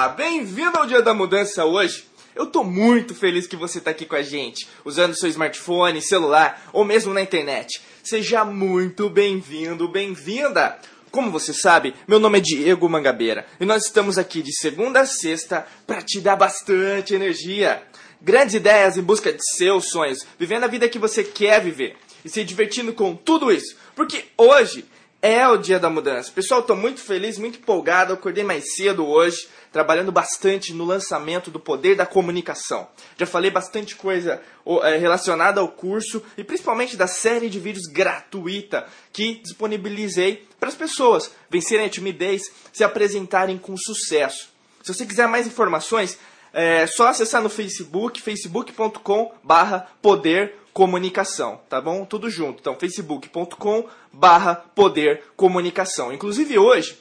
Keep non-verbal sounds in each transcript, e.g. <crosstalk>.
Olá, bem-vindo ao Dia da Mudança hoje. Eu tô muito feliz que você tá aqui com a gente, usando seu smartphone, celular ou mesmo na internet. Seja muito bem-vindo, bem-vinda. Como você sabe, meu nome é Diego Mangabeira e nós estamos aqui de segunda a sexta para te dar bastante energia. Grandes ideias em busca de seus sonhos, vivendo a vida que você quer viver e se divertindo com tudo isso. Porque hoje é o dia da mudança. Pessoal, estou muito feliz, muito empolgado. Acordei mais cedo hoje, trabalhando bastante no lançamento do poder da comunicação. Já falei bastante coisa é, relacionada ao curso e principalmente da série de vídeos gratuita que disponibilizei para as pessoas vencerem a timidez, se apresentarem com sucesso. Se você quiser mais informações, é só acessar no Facebook, facebook.com/poder comunicação, tá bom? Tudo junto. Então, facebook.com barra poder comunicação. Inclusive hoje,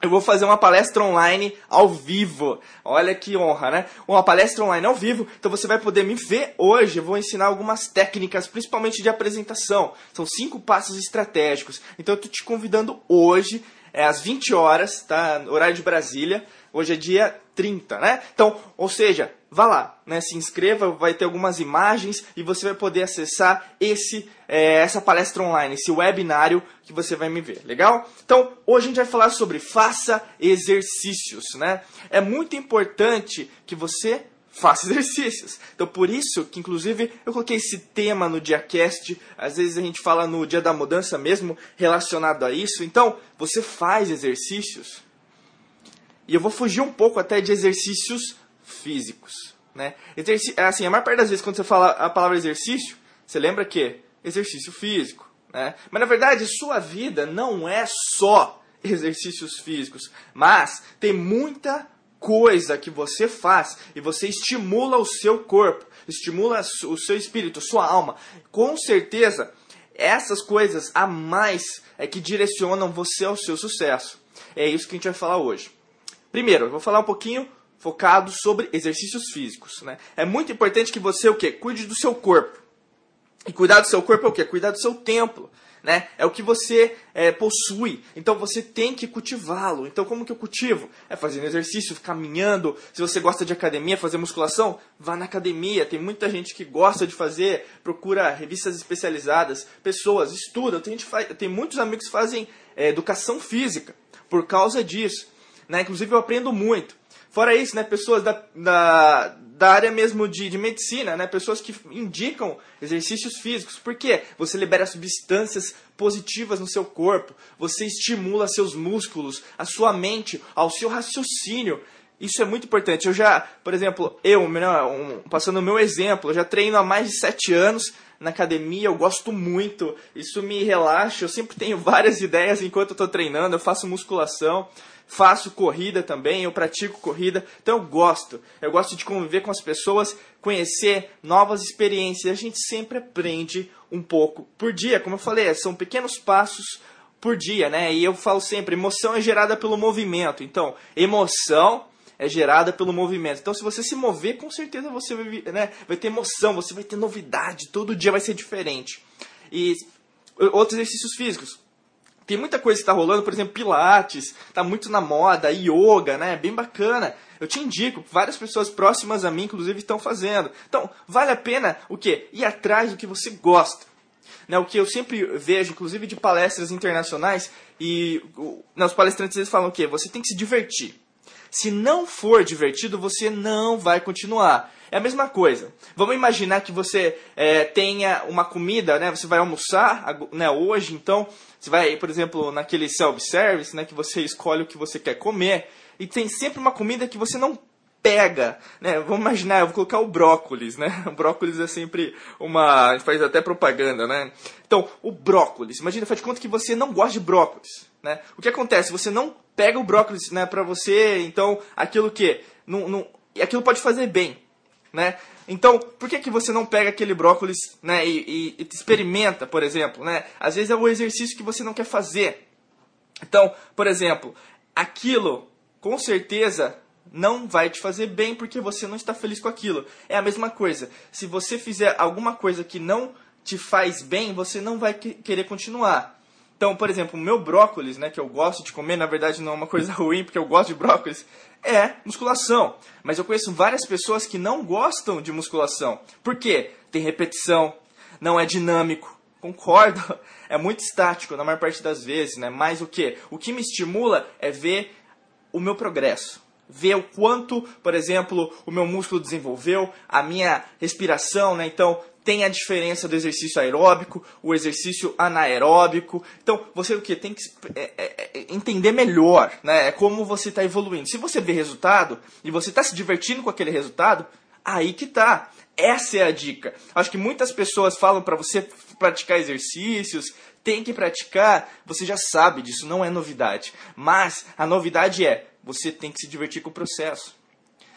eu vou fazer uma palestra online ao vivo. Olha que honra, né? Uma palestra online ao vivo. Então você vai poder me ver hoje. Eu vou ensinar algumas técnicas, principalmente de apresentação. São cinco passos estratégicos. Então eu tô te convidando hoje, é às 20 horas, tá? Horário de Brasília. Hoje é dia 30, né? Então, ou seja, vá lá, né? Se inscreva, vai ter algumas imagens e você vai poder acessar esse é, essa palestra online, esse webinário que você vai me ver, legal? Então, hoje a gente vai falar sobre faça exercícios, né? É muito importante que você faça <laughs> exercícios. Então, por isso que, inclusive, eu coloquei esse tema no DiaCast. Às vezes a gente fala no Dia da Mudança mesmo, relacionado a isso. Então, você faz exercícios e eu vou fugir um pouco até de exercícios físicos. Né? Exerci é assim, a maior parte das vezes quando você fala a palavra exercício, você lembra que? Exercício físico. Né? Mas na verdade, sua vida não é só <laughs> exercícios físicos, mas tem muita coisa que você faz e você estimula o seu corpo, estimula o seu espírito, sua alma. Com certeza, essas coisas a mais é que direcionam você ao seu sucesso. É isso que a gente vai falar hoje. Primeiro, eu vou falar um pouquinho focado sobre exercícios físicos. Né? É muito importante que você o quê? cuide do seu corpo. E cuidar do seu corpo é o quê? Cuidar do seu templo. Né? É o que você é, possui. Então você tem que cultivá-lo. Então como que eu cultivo? É fazendo exercício, caminhando. Se você gosta de academia, fazer musculação, vá na academia. Tem muita gente que gosta de fazer, procura revistas especializadas, pessoas estudam. Tem, gente tem muitos amigos que fazem é, educação física por causa disso. Né? Inclusive eu aprendo muito. Fora isso, né, pessoas da, da, da área mesmo de, de medicina, né, pessoas que indicam exercícios físicos. Por quê? Você libera substâncias positivas no seu corpo, você estimula seus músculos, a sua mente, ao seu raciocínio. Isso é muito importante. Eu já, por exemplo, eu, né, um, passando o meu exemplo, eu já treino há mais de sete anos na academia, eu gosto muito, isso me relaxa, eu sempre tenho <laughs> várias ideias enquanto eu estou treinando, eu faço musculação faço corrida também, eu pratico corrida, então eu gosto. Eu gosto de conviver com as pessoas, conhecer novas experiências. A gente sempre aprende um pouco por dia, como eu falei, são pequenos passos por dia, né? E eu falo sempre, emoção é gerada pelo movimento. Então, emoção é gerada pelo movimento. Então, se você se mover, com certeza você vai, né, vai ter emoção, você vai ter novidade, todo dia vai ser diferente. E outros exercícios físicos. Tem muita coisa que está rolando, por exemplo, Pilates, está muito na moda, yoga, né? Bem bacana. Eu te indico, várias pessoas próximas a mim, inclusive, estão fazendo. Então, vale a pena o quê? Ir atrás do que você gosta. Né, o que eu sempre vejo, inclusive de palestras internacionais, e né, os palestrantes eles falam o quê? Você tem que se divertir. Se não for divertido, você não vai continuar. É a mesma coisa. Vamos imaginar que você é, tenha uma comida, né? Você vai almoçar né, hoje, então você vai, por exemplo, naquele self-service, né? Que você escolhe o que você quer comer e tem sempre uma comida que você não pega, né? Vamos imaginar, eu vou colocar o brócolis, né? <laughs> O brócolis é sempre uma, a gente faz até propaganda, né? Então, o brócolis, imagina, faz de conta que você não gosta de brócolis, né? O que acontece? Você não pega o brócolis, né, para você, então, aquilo que não, não, aquilo pode fazer bem, né? Então, por que, que você não pega aquele brócolis né, e, e, e experimenta, por exemplo? Né? Às vezes é o exercício que você não quer fazer. Então, por exemplo, aquilo com certeza não vai te fazer bem porque você não está feliz com aquilo. É a mesma coisa. Se você fizer alguma coisa que não te faz bem, você não vai querer continuar. Então, por exemplo, o meu brócolis, né, que eu gosto de comer, na verdade não é uma coisa <laughs> ruim, porque eu gosto de brócolis, é musculação. Mas eu conheço várias pessoas que não gostam de musculação. Por quê? Tem repetição, não é dinâmico. Concordo, <laughs> é muito estático na maior parte das vezes, né? Mas o que? O que me estimula é ver o meu progresso ver o quanto, por exemplo, o meu músculo desenvolveu, a minha respiração, né? Então, tem a diferença do exercício aeróbico, o exercício anaeróbico. Então, você o que tem que é, é, é, entender melhor, né? É como você está evoluindo. Se você vê resultado e você está se divertindo com aquele resultado, aí que tá. Essa é a dica. Acho que muitas pessoas falam para você praticar exercícios, tem que praticar. Você já sabe disso, não é novidade. Mas a novidade é você tem que se divertir com o processo.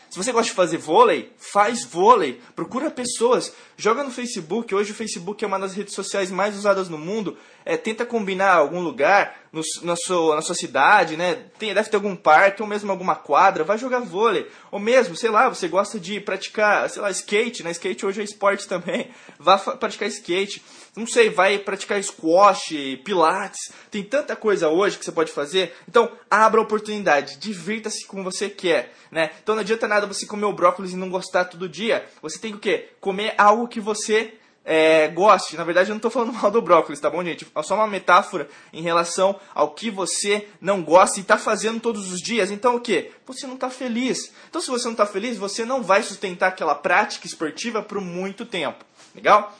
Se você gosta de fazer vôlei, faz vôlei. Procura pessoas. Joga no Facebook. Hoje o Facebook é uma das redes sociais mais usadas no mundo. É, tenta combinar algum lugar no, na, sua, na sua cidade, né? Tem, deve ter algum parque ou mesmo alguma quadra. Vai jogar vôlei. Ou mesmo, sei lá, você gosta de praticar, sei lá, skate. Né? Skate hoje é esporte <laughs> também. Vá praticar skate não sei, vai praticar squash, pilates, tem tanta coisa hoje que você pode fazer. Então, abra a oportunidade, divirta-se como você quer, né? Então não adianta nada você comer o brócolis e não gostar todo dia. Você tem que o quê? Comer algo que você é, goste. Na verdade, eu não estou falando <laughs> mal do brócolis, tá bom, gente? É só uma metáfora em relação ao que você não gosta e está fazendo todos os dias. Então, o que? Você não está feliz. Então, se você não está feliz, você não vai sustentar aquela prática esportiva por muito tempo. Legal?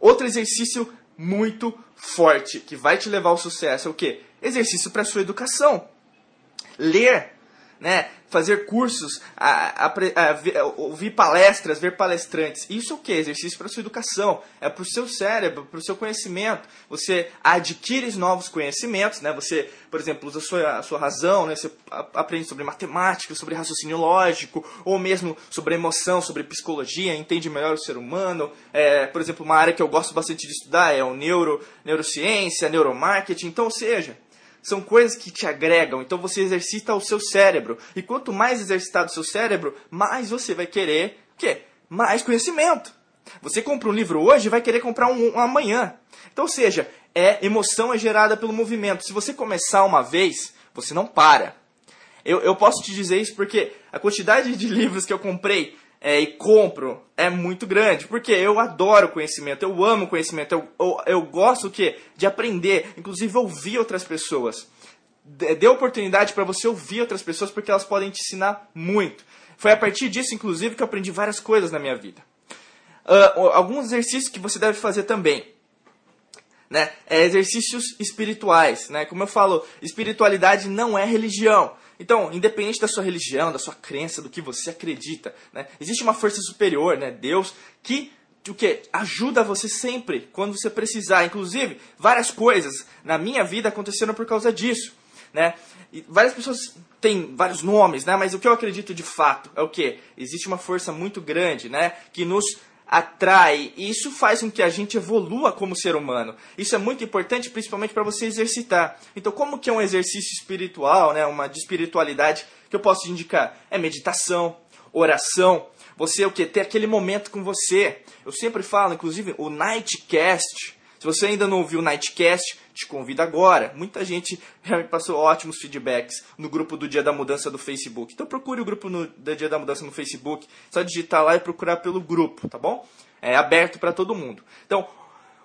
Outro exercício muito forte que vai te levar ao sucesso é o que? Exercício para sua educação. Ler, né? Fazer cursos, a, a, a, ouvir palestras, ver palestrantes. Isso é o que? Exercício para sua educação, é para o seu cérebro, para o seu conhecimento. Você adquire novos conhecimentos, né? Você, por exemplo, usa a sua, sua razão, né? Você aprende sobre matemática, sobre raciocínio lógico, ou mesmo sobre emoção, sobre psicologia, entende melhor o ser humano. É, por exemplo, uma área que eu gosto bastante de estudar é o neuro, neurociência, neuromarketing. Então, ou seja, são coisas que te agregam. Então você exercita o seu cérebro. E quanto mais exercitado o seu cérebro, mais você vai querer o quê? Mais conhecimento. Você compra um livro hoje e vai querer comprar um, um amanhã. Então, ou seja, é emoção é gerada pelo movimento. Se você começar uma vez, você não para. Eu, eu posso te dizer isso porque a quantidade de <laughs> livros que eu comprei é, e compro é muito grande. Porque eu adoro conhecimento, eu amo conhecimento, eu, eu, eu gosto que de aprender, inclusive ouvir outras pessoas. Dê oportunidade para você ouvir outras pessoas porque elas podem te ensinar muito. Foi a partir disso, inclusive, que eu aprendi várias coisas na minha vida. Uh, alguns exercícios que você deve fazer também. Né? É exercícios espirituais. Né? Como eu falo, espiritualidade não é religião. Então, independente da sua religião, da sua crença, do que você acredita, né, existe uma força superior, né, Deus, que o que ajuda você sempre quando você precisar. Inclusive, várias coisas na minha vida aconteceram por causa disso, né? E várias pessoas têm vários nomes, né? Mas o que eu acredito de fato é o que existe uma força muito grande, né? Que nos atrai e isso faz com que a gente evolua como ser humano. Isso é muito importante, principalmente para você exercitar. Então, como que é um exercício espiritual, né, uma de espiritualidade que eu posso te indicar? É meditação, oração, você o que ter aquele momento com você. Eu sempre falo, inclusive, o Nightcast. Se você ainda não ouviu o Nightcast, te convido agora. Muita gente <laughs> já me passou ótimos feedbacks no grupo do Dia da Mudança do Facebook. Então procure o grupo no, do Dia da Mudança no Facebook. Só digitar lá e procurar pelo grupo, tá bom? É aberto para todo mundo. Então,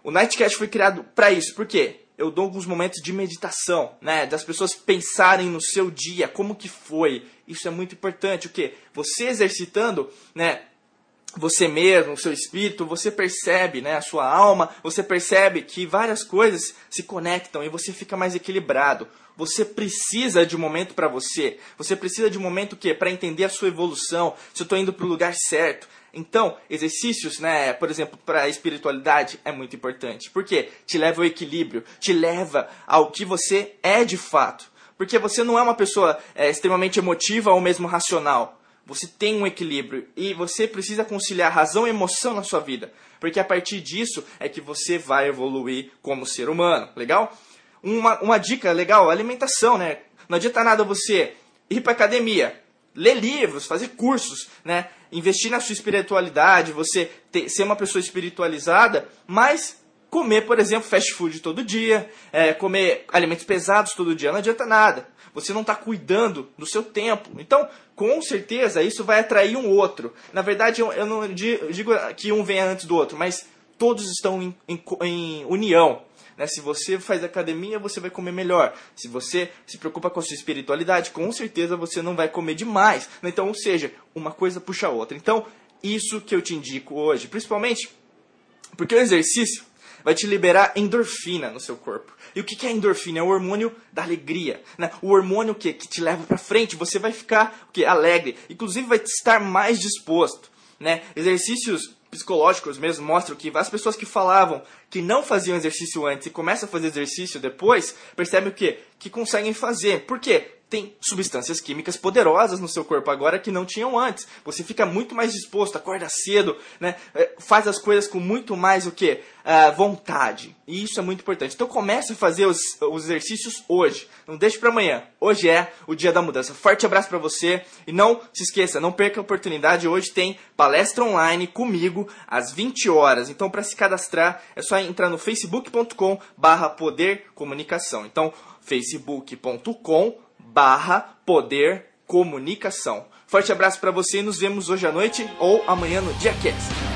o Nightcast foi criado para isso. Por quê? Eu dou alguns momentos de meditação, né? Das pessoas pensarem no seu dia, como que foi. Isso é muito importante. O quê? Você exercitando, né? Você mesmo, o seu espírito, você percebe, né, a sua alma, você percebe que várias coisas se conectam e você fica mais equilibrado. Você precisa de um momento para você. Você precisa de um momento que para entender a sua evolução, se eu estou indo para o lugar certo. Então, exercícios, né, por exemplo, para a espiritualidade é muito importante. Porque te leva ao equilíbrio, te leva ao que você é de fato. Porque você não é uma pessoa é, extremamente emotiva ou mesmo racional. Você tem um equilíbrio e você precisa conciliar razão e emoção na sua vida, porque a partir disso é que você vai evoluir como ser humano, legal? Uma, uma dica legal, alimentação, né? Não adianta nada você ir para academia, ler livros, fazer cursos, né? Investir na sua espiritualidade, você ter, ser uma pessoa espiritualizada, mas comer, por exemplo, fast food todo dia, é, comer alimentos pesados todo dia, não adianta nada. Você não está cuidando do seu tempo. Então, com certeza, isso vai atrair um outro. Na verdade, eu, não digo que um venha antes do outro, mas todos estão em, em, em união. Né? Se você faz academia, você vai comer melhor. Se você se preocupa com a sua espiritualidade, com certeza você não vai comer demais. Então, ou seja, uma coisa puxa a outra. Então, isso que eu te indico hoje, principalmente porque o exercício vai te liberar endorfina no seu corpo. E o que é endorfina? É o hormônio da alegria. Né? O hormônio que, que te leva para frente. Você vai ficar o que? alegre. Inclusive vai estar mais disposto. Né? Exercícios psicológicos mesmo mostram que as pessoas que falavam que não faziam exercício antes e começam a fazer exercício depois, percebem o quê? Que conseguem fazer. Por quê? Tem substâncias químicas poderosas no seu corpo agora que não tinham antes. Você fica muito mais disposto, acorda cedo, né? É, faz as coisas com muito mais o que? Uh, vontade. E isso é muito importante. Então comece a fazer os, os exercícios hoje. Não deixe para amanhã. Hoje é o dia da mudança. Forte abraço para você e não se esqueça, não perca a oportunidade. Hoje tem palestra online comigo às 20 horas. Então para se cadastrar é só entrar no facebook.com/poder comunicação. Então facebook.com barra poder comunicação. Forte abraço para você e nos vemos hoje à noite ou amanhã no Diacast.